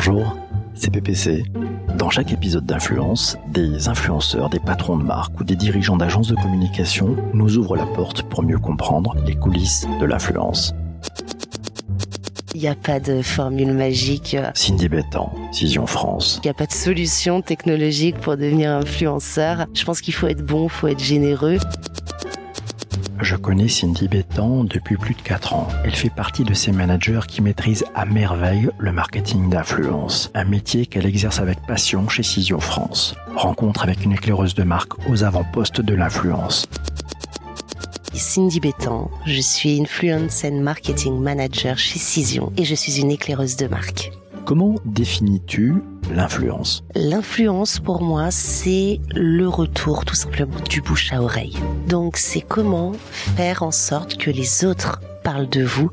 Bonjour, c'est PPC. Dans chaque épisode d'Influence, des influenceurs, des patrons de marque ou des dirigeants d'agences de communication nous ouvrent la porte pour mieux comprendre les coulisses de l'influence. Il n'y a pas de formule magique. Cindy Bettan, Cision France. Il n'y a pas de solution technologique pour devenir influenceur. Je pense qu'il faut être bon, il faut être généreux. Je connais Cindy Bettan depuis plus de 4 ans. Elle fait partie de ces managers qui maîtrisent à merveille le marketing d'influence, un métier qu'elle exerce avec passion chez Cision France. Rencontre avec une éclaireuse de marque aux avant-postes de l'influence. Cindy Bettan, je suis Influence and Marketing Manager chez Cision et je suis une éclaireuse de marque. Comment définis-tu l'influence L'influence pour moi, c'est le retour tout simplement du bouche à oreille. Donc c'est comment faire en sorte que les autres parlent de vous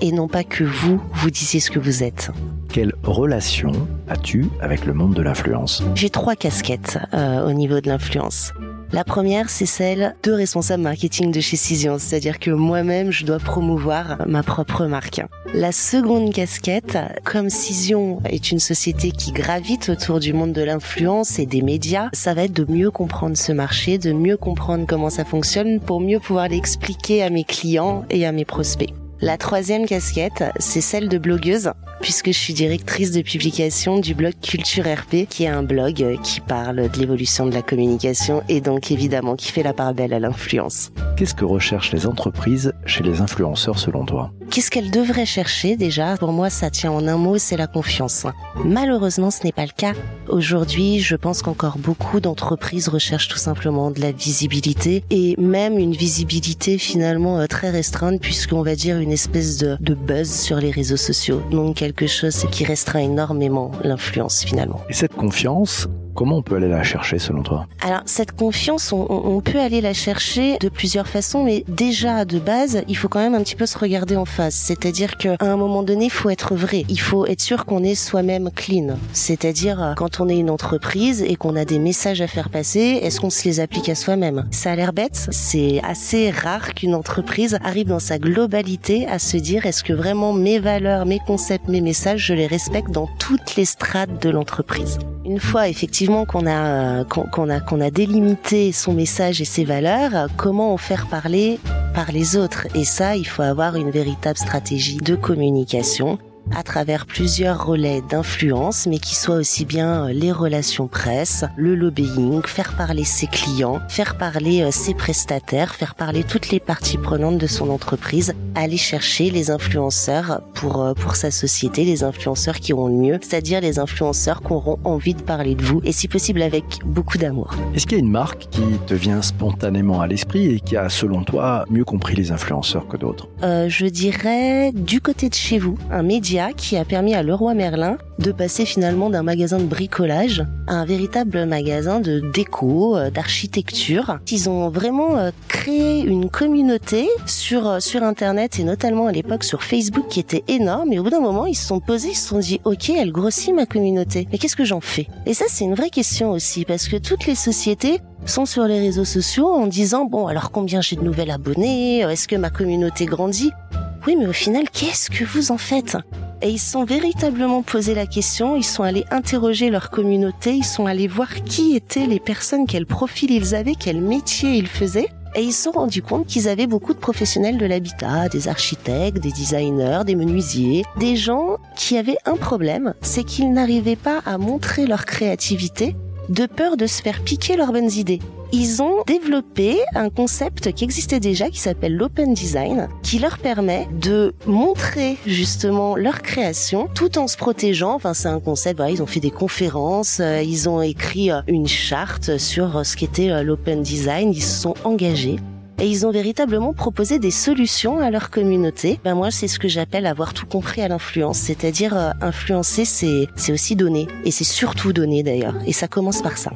et non pas que vous, vous disiez ce que vous êtes. Quelle relation as-tu avec le monde de l'influence? J'ai trois casquettes euh, au niveau de l'influence. La première, c'est celle de responsable marketing de chez Cision, c'est-à-dire que moi-même, je dois promouvoir ma propre marque. La seconde casquette, comme Cision est une société qui gravite autour du monde de l'influence et des médias, ça va être de mieux comprendre ce marché, de mieux comprendre comment ça fonctionne pour mieux pouvoir l'expliquer à mes clients et à mes prospects. La troisième casquette, c'est celle de blogueuse, puisque je suis directrice de publication du blog Culture RP, qui est un blog qui parle de l'évolution de la communication et donc évidemment qui fait la part belle à l'influence. Qu'est-ce que recherchent les entreprises chez les influenceurs selon toi? Qu'est-ce qu'elles devraient chercher déjà? Pour moi, ça tient en un mot, c'est la confiance. Malheureusement, ce n'est pas le cas. Aujourd'hui, je pense qu'encore beaucoup d'entreprises recherchent tout simplement de la visibilité et même une visibilité finalement euh, très restreinte puisqu'on va dire une espèce de, buzz sur les réseaux sociaux. Donc quelque chose qui restreint énormément l'influence finalement. Et cette confiance, Comment on peut aller la chercher selon toi? Alors cette confiance, on, peut aller la chercher de plusieurs façons, mais déjà de base, il faut quand même un petit peu se regarder en face. C'est-à-dire qu'à un moment donné, il faut être vrai. Il faut être sûr qu'on est soi-même clean. C'est-à-dire euh, quand on est une entreprise et qu'on a des messages à faire passer, est-ce qu'on se les applique à soi-même? Ça a l'air bête. C'est assez rare qu'une entreprise arrive dans sa globalité à se dire est-ce que vraiment mes valeurs, mes concepts, mes messages, je les respecte dans toutes les strates de l'entreprise? Une fois effectivement qu'on a qu'on a qu'on a délimité son message et ses valeurs, comment en faire parler par les autres. Et ça, il faut avoir une véritable stratégie de communication à travers plusieurs relais d'influence, mais qui soient aussi bien euh, les relations presse, le lobbying, faire parler ses clients, faire parler euh, ses prestataires, faire parler toutes les parties prenantes de son entreprise, aller chercher les influenceurs pour euh, pour sa société, les influenceurs qui auront le mieux, c'est-à-dire les influenceurs qui auront envie de parler de vous et si possible avec beaucoup d'amour. Est-ce qu'il y a une marque qui te vient spontanément à l'esprit et qui a selon toi mieux compris les influenceurs que d'autres? Euh, Je dirais du côté de chez vous, un média qui a permis à Leroy Merlin de passer finalement d'un magasin de bricolage à un véritable magasin de déco, euh, d'architecture. Ils ont vraiment euh, créé une communauté sur euh, sur internet et notamment à l'époque sur Facebook qui était énorme. Et au bout d'un moment ils se sont posés, ils se sont dit OK, elle grossit ma communauté. Mais qu'est-ce que j'en fais? Et ça c'est une vraie question aussi parce que toutes les sociétés sont sur les réseaux sociaux en disant bon alors combien j'ai de nouvelles abonnés, est-ce que ma communauté grandit? Oui, mais au final, qu'est-ce que vous en faites? Et ils sont véritablement posé la question, ils sont allés interroger leur communauté, ils sont allés voir qui étaient les personnes, quel profil ils avaient, quel métier ils faisaient. Et ils se sont rendus compte qu'ils avaient beaucoup de professionnels de l'habitat, des architectes, des designers, des menuisiers, des gens qui avaient un problème, c'est qu'ils n'arrivaient pas à montrer leur créativité de peur de se faire piquer leurs bonnes idées ils ont développé un concept qui existait déjà qui s'appelle l'open design qui leur permet de montrer justement leur création tout en se protégeant. Enfin, c'est un concept, ils ont fait des conférences, euh, ils ont écrit euh, une charte sur euh, ce qu'était l'open design, ils se sont engagés et ils ont véritablement proposé des solutions à leur communauté. Ben moi, c'est ce que j'appelle avoir tout compris à l'influence, c'est-à-dire influencer, c'est c'est aussi donner et c'est surtout donner d'ailleurs. Et ça commence par ça.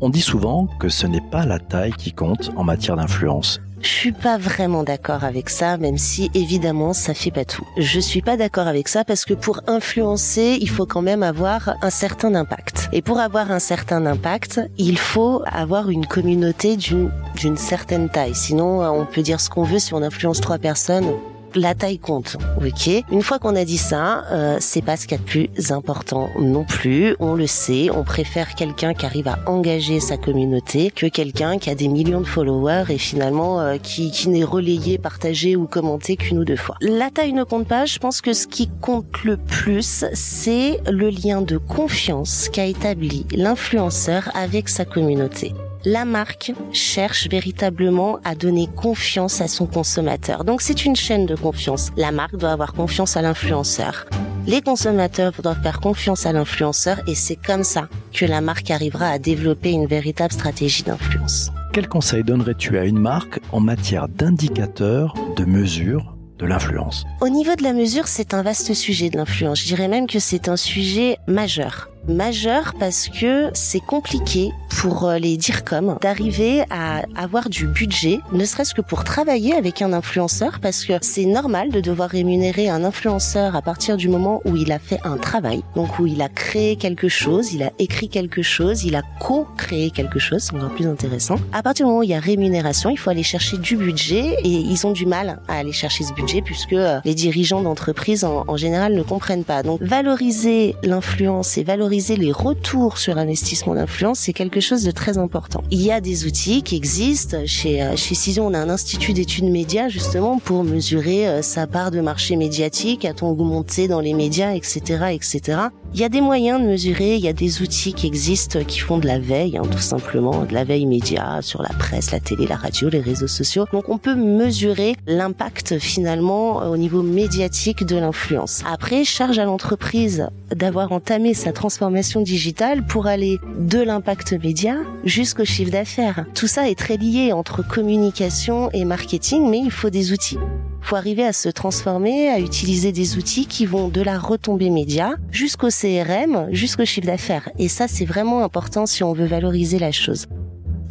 On dit souvent que ce n'est pas la taille qui compte en matière d'influence. Je suis pas vraiment d'accord avec ça, même si évidemment ça fait pas tout. Je suis pas d'accord avec ça parce que pour influencer, il faut quand même avoir un certain impact. Et pour avoir un certain impact, il faut avoir une communauté d'une certaine taille. Sinon, on peut dire ce qu'on veut si on influence trois personnes la taille compte, ok. Une fois qu'on a dit ça, euh, c'est pas ce qu'il y a de plus important non plus. On le sait, on préfère quelqu'un qui arrive à engager sa communauté que quelqu'un qui a des millions de followers et finalement euh, qui, qui n'est relayé, partagé ou commenté qu'une ou deux fois. La taille ne compte pas. Je pense que ce qui compte le plus, c'est le lien de confiance qu'a établi l'influenceur avec sa communauté la marque cherche véritablement à donner confiance à son consommateur. Donc c'est une chaîne de confiance. La marque doit avoir confiance à l'influenceur. Les consommateurs doivent faire confiance à l'influenceur et c'est comme ça que la marque arrivera à développer une véritable stratégie d'influence. Quel conseil donnerais-tu à une marque en matière d'indicateurs, de mesures de l'influence? Au niveau de la mesure, c'est un vaste sujet de l'influence. Je dirais même que c'est un sujet majeur majeur parce que c'est compliqué pour euh, les dire comme d'arriver à avoir du budget, ne serait-ce que pour travailler avec un influenceur, parce que c'est normal de devoir rémunérer un influenceur à partir du moment où il a fait un travail, donc où il a créé quelque chose, il a écrit quelque chose, il a co-créé quelque chose, c'est encore plus intéressant. À partir du moment où il y a rémunération, il faut aller chercher du budget et ils ont du mal à aller chercher ce budget puisque euh, les dirigeants d'entreprise en, en général ne comprennent pas. Donc valoriser l'influence et valoriser les retours sur investissement d'influence, c'est quelque chose de très important. Il y a des outils qui existent. Chez, euh, chez on a un institut d'études médias justement pour mesurer euh, sa part de marché médiatique, a-t-on augmenté dans les médias, etc., etc. Il y a des moyens de mesurer, il y a des outils qui existent qui font de la veille, hein, tout simplement, de la veille média sur la presse, la télé, la radio, les réseaux sociaux. Donc on peut mesurer l'impact finalement au niveau médiatique de l'influence. Après, charge à l'entreprise d'avoir entamé sa transformation digitale pour aller de l'impact média jusqu'au chiffre d'affaires. Tout ça est très lié entre communication et marketing, mais il faut des outils faut arriver à se transformer, à utiliser des outils qui vont de la retombée média jusqu'au CRM, jusqu'au chiffre d'affaires. Et ça, c'est vraiment important si on veut valoriser la chose.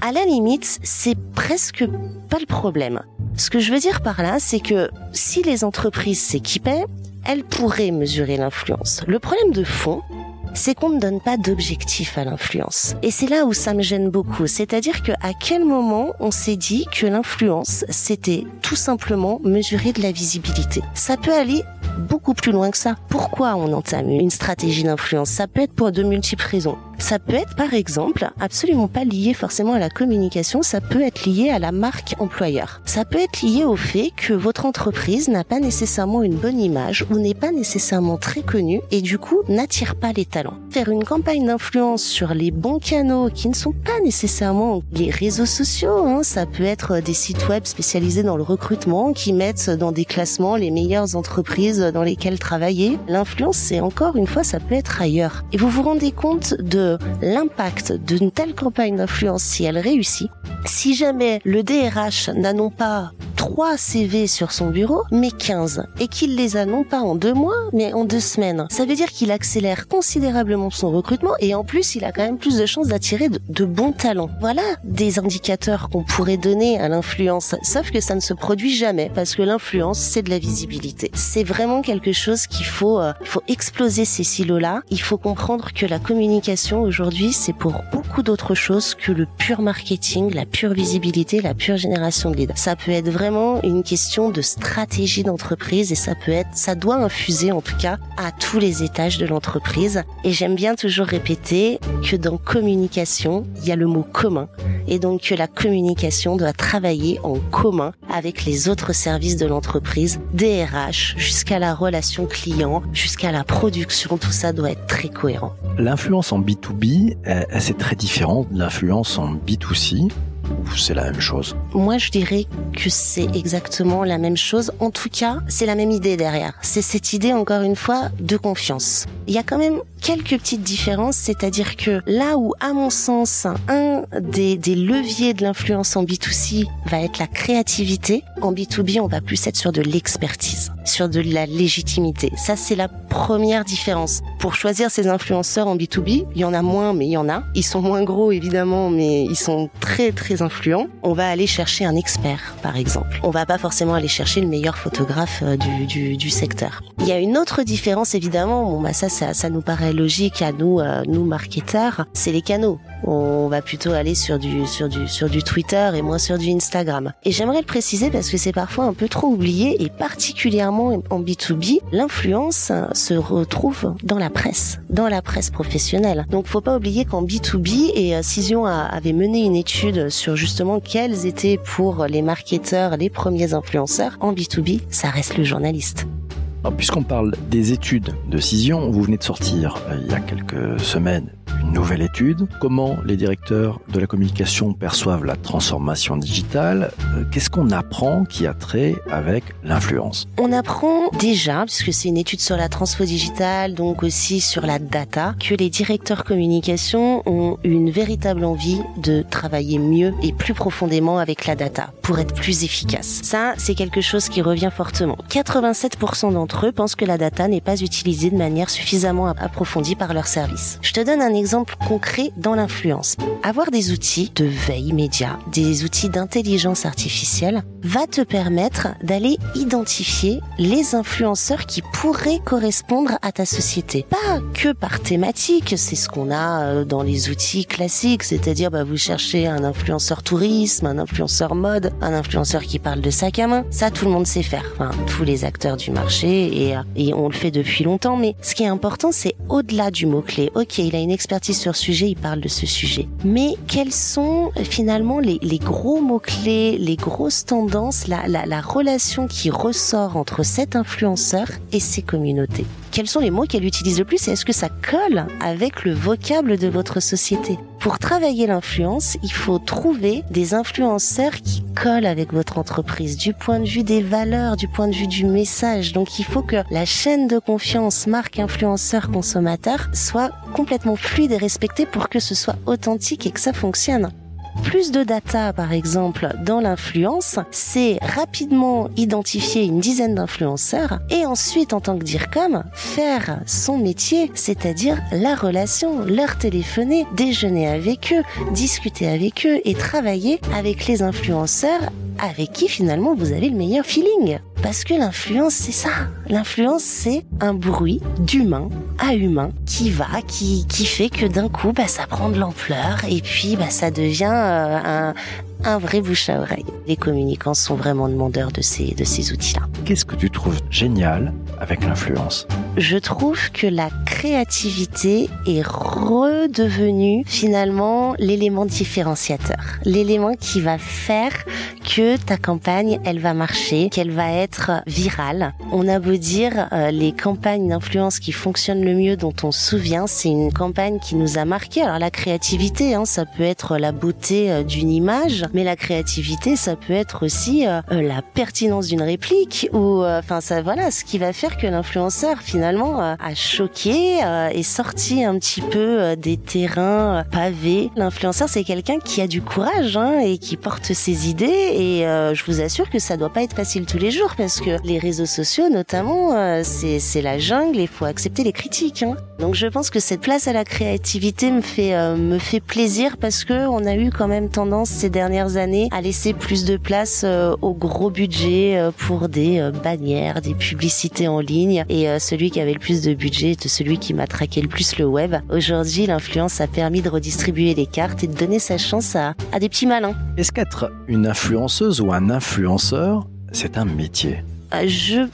À la limite, c'est presque pas le problème. Ce que je veux dire par là, c'est que si les entreprises s'équipaient, elles pourraient mesurer l'influence. Le problème de fond, c'est qu'on ne donne pas d'objectif à l'influence. Et c'est là où ça me gêne beaucoup. C'est-à-dire que à quel moment on s'est dit que l'influence, c'était tout simplement mesurer de la visibilité. Ça peut aller beaucoup plus loin que ça. Pourquoi on entame une stratégie d'influence? Ça peut être pour de multiples raisons. Ça peut être par exemple absolument pas lié forcément à la communication, ça peut être lié à la marque employeur. Ça peut être lié au fait que votre entreprise n'a pas nécessairement une bonne image ou n'est pas nécessairement très connue et du coup n'attire pas les talents. Faire une campagne d'influence sur les bons canaux qui ne sont pas nécessairement les réseaux sociaux, hein, ça peut être des sites web spécialisés dans le recrutement qui mettent dans des classements les meilleures entreprises dans lesquelles travailler. L'influence, c'est encore une fois, ça peut être ailleurs. Et vous vous rendez compte de l'impact d'une telle campagne d'influence si elle réussit? Si jamais le DRH n'a non pas 3 CV sur son bureau, mais 15, et qu'il les a non pas en deux mois, mais en deux semaines. Ça veut dire qu'il accélère considérablement son recrutement et en plus, il a quand même plus de chances d'attirer de, bons talents. Voilà des indicateurs qu'on pourrait donner à l'influence, sauf que ça ne se produit jamais parce que l'influence, c'est de la visibilité. C'est vraiment quelque chose qu'il faut, euh, il faut exploser ces silos-là. Il faut comprendre que la communication aujourd'hui, c'est pour beaucoup d'autres choses que le pur marketing, la pure visibilité, la pure génération de leads. Ça peut être vraiment une question de stratégie d'entreprise et ça peut être, ça doit infuser en tout cas à tous les étages de l'entreprise. Et j'aime bien toujours répéter que dans communication, il y a le mot commun. Et donc que la communication doit travailler en commun avec les autres services de l'entreprise, DRH, jusqu'à la relation client, jusqu'à la production, tout ça doit être très cohérent. L'influence en B2B, c'est très différent de l'influence en B2C c'est la même chose Moi, je dirais que c'est exactement la même chose. En tout cas, c'est la même idée derrière. C'est cette idée, encore une fois, de confiance. Il y a quand même quelques petites différences, c'est-à-dire que là où, à mon sens, un des, des leviers de l'influence en B2C va être la créativité, en B2B, on va plus être sur de l'expertise, sur de la légitimité. Ça, c'est la première différence. Pour choisir ces influenceurs en B2B, il y en a moins, mais il y en a. Ils sont moins gros, évidemment, mais ils sont très, très influents. On va aller chercher un expert, par exemple. On va pas forcément aller chercher le meilleur photographe euh, du, secteur. Il y a une autre différence, évidemment. Bon, bah, ça, ça, ça nous paraît logique à nous, euh, nous marketeurs, c'est les canaux. On va plutôt aller sur du sur du sur du Twitter et moins sur du Instagram. Et j'aimerais le préciser parce que c'est parfois un peu trop oublié et particulièrement en B2B, l'influence se retrouve dans la presse, dans la presse professionnelle. Donc faut pas oublier qu'en B2B et euh, Cision avait mené une étude sur justement quels étaient pour les marketeurs les premiers influenceurs en B2B, ça reste le journaliste. Puisqu'on parle des études de Cision, vous venez de sortir euh, il y a quelques semaines une nouvelle étude. Comment les directeurs de la communication perçoivent la transformation digitale? Euh, Qu'est-ce qu'on apprend qui a trait avec l'influence? On apprend déjà, puisque c'est une étude sur la transfo digitale, donc aussi sur la data, que les directeurs communication ont une véritable envie de travailler mieux et plus profondément avec la data pour être plus efficace. Ça, c'est quelque chose qui revient fortement. 87% d'entre eux pensent que la data n'est pas utilisée de manière suffisamment approfondie par leur service. Je te donne un exemple concret dans l'influence. Avoir des outils de veille média, des outils d'intelligence artificielle va te permettre d'aller identifier les influenceurs qui pourraient correspondre à ta société. Pas que par thématique, c'est ce qu'on a euh, dans les outils classiques, c'est-à-dire bah, vous cherchez un influenceur tourisme, un influenceur mode, un influenceur qui parle de sac à main. Ça, tout le monde sait faire. Enfin, tous les acteurs du marché et, euh, et on le fait depuis longtemps. Mais ce qui est important, c'est au-delà du mot-clé. Ok, il a une expertise sur sujet, il parle de ce sujet. Mais quels sont finalement les, gros mots-clés, les grosses tendances, la, la, la relation qui ressort entre cet influenceur et ses communautés? Quels sont les mots qu'elle utilise le plus et est-ce que ça colle avec le vocable de votre société? Pour travailler l'influence, il faut trouver des influenceurs qui collent avec votre entreprise du point de vue des valeurs, du point de vue du message. Donc il faut que la chaîne de confiance marque influenceur consommateur soit complètement fluide et respectée pour que ce soit authentique et que ça fonctionne plus de data, par exemple, dans l'influence, c'est rapidement identifier une dizaine d'influenceurs et ensuite, en tant que DIRCOM, faire son métier, c'est-à-dire la relation, leur téléphoner, déjeuner avec eux, discuter avec eux et travailler avec les influenceurs avec qui finalement vous avez le meilleur feeling? Parce que l'influence, c'est ça. L'influence, c'est un bruit d'humain à humain qui va, qui, qui fait que d'un coup, bah, ça prend de l'ampleur et puis bah, ça devient euh, un, un vrai bouche à oreille. Les communicants sont vraiment demandeurs de ces, de ces outils-là. Qu'est-ce que tu trouves génial avec l'influence? Je trouve que la créativité est redevenue finalement l'élément différenciateur, l'élément qui va faire que ta campagne, elle va marcher, qu'elle va être virale. On a beau dire euh, les campagnes d'influence qui fonctionnent le mieux, dont on se souvient, c'est une campagne qui nous a marqué. Alors la créativité, hein, ça peut être la beauté euh, d'une image, mais la créativité, ça peut être aussi euh, euh, la pertinence d'une réplique ou euh, enfin ça voilà ce qui va faire que l'influenceur finalement a choqué et sorti un petit peu des terrains pavés. L'influenceur c'est quelqu'un qui a du courage hein, et qui porte ses idées et je vous assure que ça doit pas être facile tous les jours parce que les réseaux sociaux notamment c'est c'est la jungle et il faut accepter les critiques. Hein. Donc je pense que cette place à la créativité me fait me fait plaisir parce que on a eu quand même tendance ces dernières années à laisser plus de place euh, au gros budget euh, pour des euh, bannières, des publicités en ligne. Et celui qui avait le plus de budget était celui qui m'a traqué le plus le web. Aujourd'hui, l'influence a permis de redistribuer les cartes et de donner sa chance à, à des petits malins. Est-ce qu'être une influenceuse ou un influenceur, c'est un métier? Je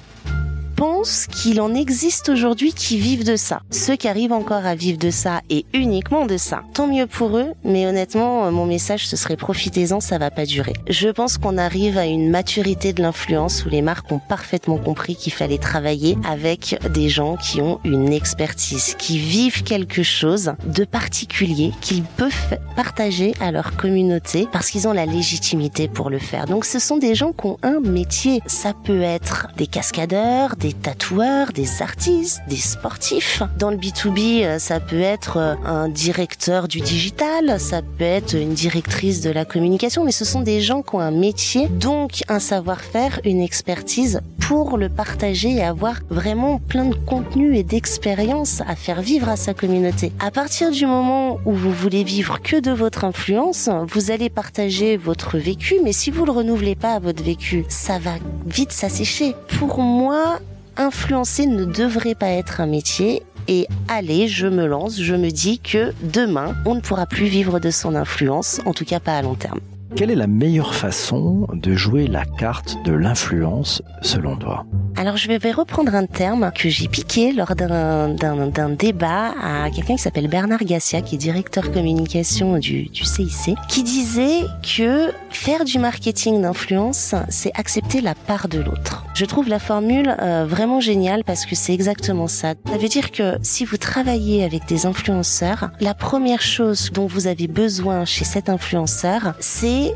pense qu'il en existe aujourd'hui qui vivent de ça. Ceux qui arrivent encore à vivre de ça et uniquement de ça, tant mieux pour eux, mais honnêtement, mon message ce serait profitez-en, ça va pas durer. Je pense qu'on arrive à une maturité de l'influence où les marques ont parfaitement compris qu'il fallait travailler avec des gens qui ont une expertise, qui vivent quelque chose de particulier qu'ils peuvent partager à leur communauté parce qu'ils ont la légitimité pour le faire. Donc ce sont des gens qui ont un métier. Ça peut être des cascadeurs, des tatoueurs, des artistes, des sportifs. Dans le B2B, euh, ça peut être euh, un directeur du digital, ça peut être une directrice de la communication, mais ce sont des gens qui ont un métier, donc un savoir-faire, une expertise pour le partager et avoir vraiment plein de contenu et d'expérience à faire vivre à sa communauté. À partir du moment où vous voulez vivre que de votre influence, vous allez partager votre vécu, mais si vous le renouvelez pas à votre vécu, ça va vite s'assécher. Pour moi, influencer ne devrait pas être un métier et allez, je me lance, je me dis que demain, on ne pourra plus vivre de son influence, en tout cas pas à long terme. Quelle est la meilleure façon de jouer la carte de l'influence selon toi? Alors je vais reprendre un terme que j'ai piqué lors d'un débat à quelqu'un qui s'appelle Bernard Gassia, qui est directeur communication du, du CIC, qui disait que faire du marketing d'influence, c'est accepter la part de l'autre. Je trouve la formule euh, vraiment géniale parce que c'est exactement ça. Ça veut dire que si vous travaillez avec des influenceurs, la première chose dont vous avez besoin chez cet influenceur, c'est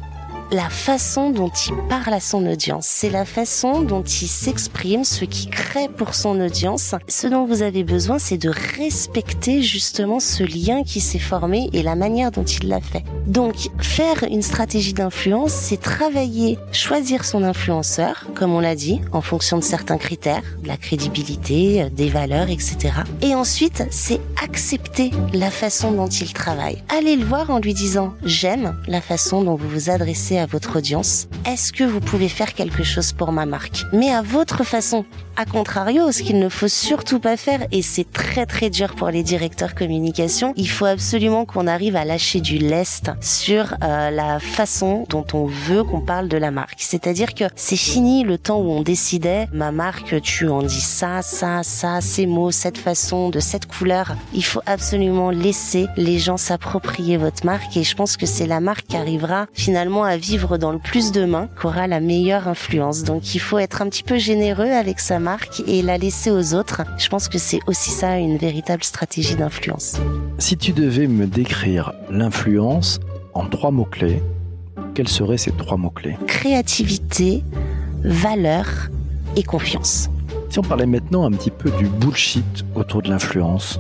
la façon dont il parle à son audience. C'est la façon dont il s'exprime, ce qui crée pour son audience. Ce dont vous avez besoin, c'est de respecter justement ce lien qui s'est formé et la manière dont il l'a fait. Donc, faire une stratégie d'influence, c'est travailler, choisir son influenceur, comme on l'a dit, en fonction de certains critères, de la crédibilité, des valeurs, etc. Et ensuite, c'est accepter la façon dont il travaille. Allez le voir en lui disant, j'aime la façon dont vous vous adressez à votre audience. Est-ce que vous pouvez faire quelque chose pour ma marque? Mais à votre façon. A contrario, ce qu'il ne faut surtout pas faire, et c'est très très dur pour les directeurs communication, il faut absolument qu'on arrive à lâcher du lest sur euh, la façon dont on veut qu'on parle de la marque. C'est-à-dire que c'est fini le temps où on décidait, ma marque, tu en dis ça, ça, ça, ces mots, cette façon, de cette couleur. Il faut absolument laisser les gens s'approprier votre marque et je pense que c'est la marque qui arrivera finalement à vivre dans le plus de mains, qui aura la meilleure influence. Donc il faut être un petit peu généreux avec sa marque et la laisser aux autres. Je pense que c'est aussi ça une véritable stratégie d'influence. Si tu devais me décrire l'influence en trois mots-clés, quels seraient ces trois mots-clés? Créativité, valeur et confiance. Si on parlait maintenant un petit peu du bullshit autour de l'influence,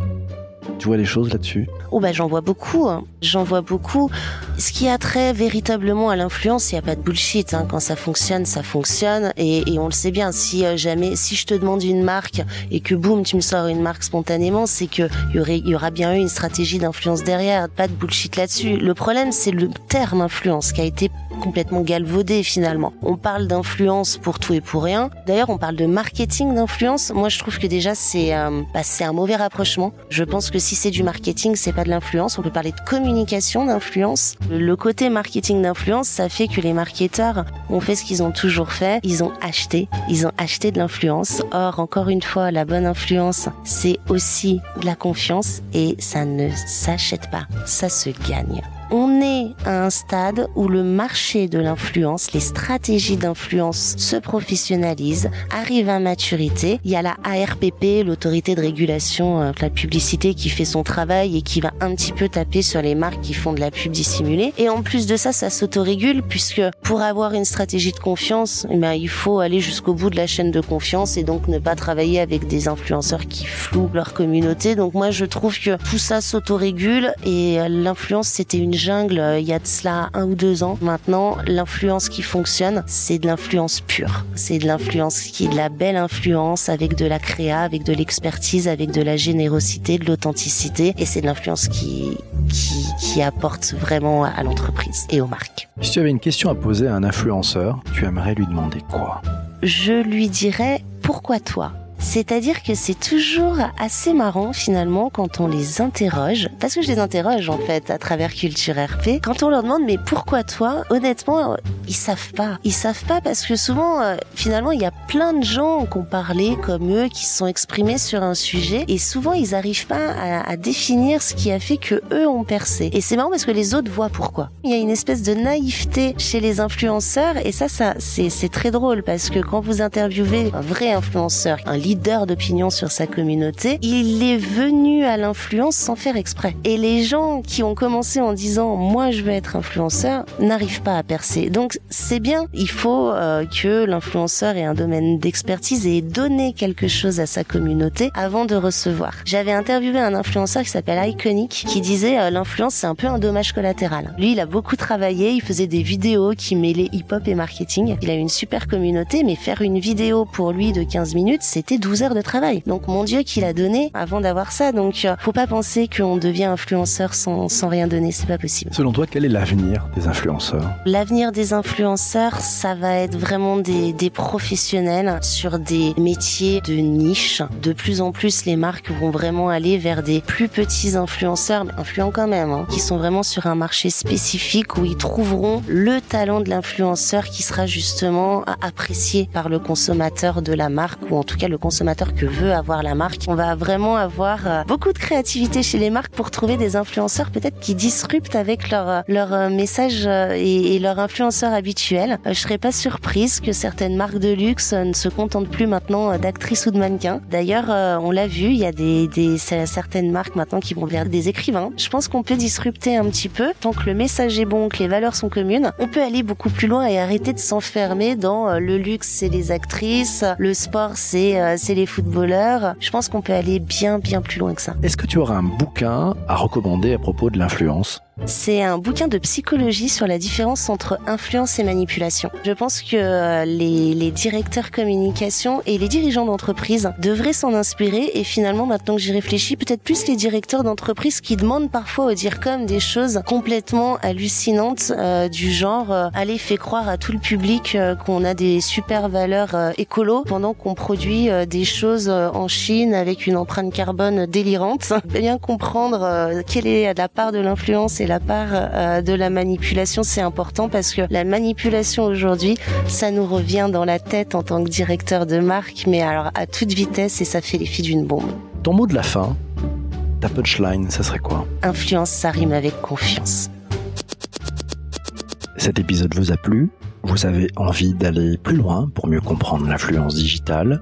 tu vois les choses là-dessus? Oh bah j'en vois beaucoup, hein. j'en vois beaucoup. Ce qui a trait véritablement à l'influence, il n'y a pas de bullshit. Hein. Quand ça fonctionne, ça fonctionne. Et, on le sait bien, si euh, jamais, si je te demande une marque et que boum, tu me sors une marque spontanément, c'est que y y aura bien eu une stratégie d'influence derrière. Pas de bullshit là-dessus. Le problème, c'est le terme influence qui a été complètement galvaudé finalement. On parle d'influence pour tout et pour rien. D'ailleurs, on parle de marketing d'influence. Moi, je trouve que déjà c'est euh, bah, un mauvais rapprochement. Je pense que si c'est du marketing, c'est pas de l'influence. On peut parler de communication d'influence. Le côté marketing d'influence, ça fait que les marketeurs ont fait ce qu'ils ont toujours fait. Ils ont acheté. Ils ont acheté de l'influence. Or, encore une fois, la bonne influence, c'est aussi de la confiance et ça ne s'achète pas. Ça se gagne on est à un stade où le marché de l'influence, les stratégies d'influence se professionnalisent, arrivent à maturité. Il y a la ARPP, l'autorité de régulation euh, de la publicité, qui fait son travail et qui va un petit peu taper sur les marques qui font de la pub dissimulée. Et en plus de ça, ça s'autorégule puisque pour avoir une stratégie de confiance, eh ben, il faut aller jusqu'au bout de la chaîne de confiance et donc ne pas travailler avec des influenceurs qui flouent leur communauté. Donc moi, je trouve que tout ça s'autorégule et euh, l'influence, c'était une jungle euh, il y a de cela un ou deux ans. Maintenant, l'influence qui fonctionne, c'est de l'influence pure. C'est de l'influence qui est de la belle influence avec de la créa, avec de l'expertise, avec de la générosité, de l'authenticité. Et c'est de l'influence qui, qui, qui apporte vraiment à l'entreprise et aux marques. Si tu avais une question à poser à un influenceur, tu aimerais lui demander quoi? Je lui dirais pourquoi toi? C'est-à-dire que c'est toujours assez marrant finalement quand on les interroge, parce que je les interroge en fait à travers Culture RP, quand on leur demande mais pourquoi toi? Honnêtement, ils savent pas. Ils savent pas parce que souvent euh, finalement il y a plein de gens qui ont parlé comme eux, qui se sont exprimés sur un sujet et souvent ils arrivent pas à, à définir ce qui a fait que eux ont percé. Et c'est marrant parce que les autres voient pourquoi. Il y a une espèce de naïveté chez les influenceurs et ça, ça c'est très drôle parce que quand vous interviewez un vrai influenceur, un leader d'opinion sur sa communauté, il est venu à l'influence sans faire exprès. Et les gens qui ont commencé en disant moi je veux être influenceur n'arrivent pas à percer. Donc c'est bien, il faut euh, que l'influenceur ait un domaine d'expertise et ait donné quelque chose à sa communauté avant de recevoir. J'avais interviewé un influenceur qui s'appelle Iconic qui disait euh, l'influence c'est un peu un dommage collatéral. Lui il a beaucoup travaillé, il faisait des vidéos qui mêlaient hip-hop et marketing. Il a une super communauté mais faire une vidéo pour lui de 15 minutes c'était coûté 12 heures de travail. Donc mon Dieu qu'il a donné avant d'avoir ça. Donc faut pas penser qu'on devient influenceur sans, sans rien donner, c'est pas possible. Selon toi, quel est l'avenir des influenceurs? L'avenir des influenceurs, ça va être vraiment des, des professionnels sur des métiers de niche. De plus en plus, les marques vont vraiment aller vers des plus petits influenceurs, mais influents quand même, hein, qui sont vraiment sur un marché spécifique où ils trouveront le talent de l'influenceur qui sera justement apprécié par le consommateur de la marque ou en tout cas le consommateur que veut avoir la marque. On va vraiment avoir euh, beaucoup de créativité chez les marques pour trouver des influenceurs peut-être qui disruptent avec leur euh, leur euh, message et, leur influenceur habituel. Je serais pas surprise que certaines marques de luxe ne se contentent plus maintenant d'actrices ou de mannequins. D'ailleurs, on l'a vu, il y a des, des certaines marques maintenant qui vont vers des écrivains. Je pense qu'on peut disrupter un petit peu tant que le message est bon, que les valeurs sont communes. On peut aller beaucoup plus loin et arrêter de s'enfermer dans le luxe, c'est les actrices, le sport, c'est c'est les footballeurs. Je pense qu'on peut aller bien bien plus loin que ça. Est-ce que tu auras un bouquin à recommander à propos de l'influence? C'est un bouquin de psychologie sur la différence entre influence et manipulation. Je pense que euh, les, les directeurs communication et les dirigeants d'entreprise devraient s'en inspirer et finalement maintenant que j'y réfléchis, peut-être plus les directeurs d'entreprise qui demandent parfois au dire comme des choses complètement hallucinantes euh, du genre euh, allez fait croire à tout le public qu'on a des super valeurs écolo pendant qu'on produit des choses en Chine avec une empreinte carbone délirante. Bien comprendre quelle est la part de l'influence la part euh, de la manipulation, c'est important parce que la manipulation aujourd'hui, ça nous revient dans la tête en tant que directeur de marque, mais alors à toute vitesse et ça fait l'effet d'une bombe. Ton mot de la fin, ta punchline, ça serait quoi? Influence, ça rime avec confiance. Cet épisode vous a plu? Vous avez envie d'aller plus loin pour mieux comprendre l'influence digitale?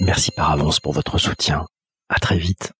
Merci par avance pour votre soutien. À très vite.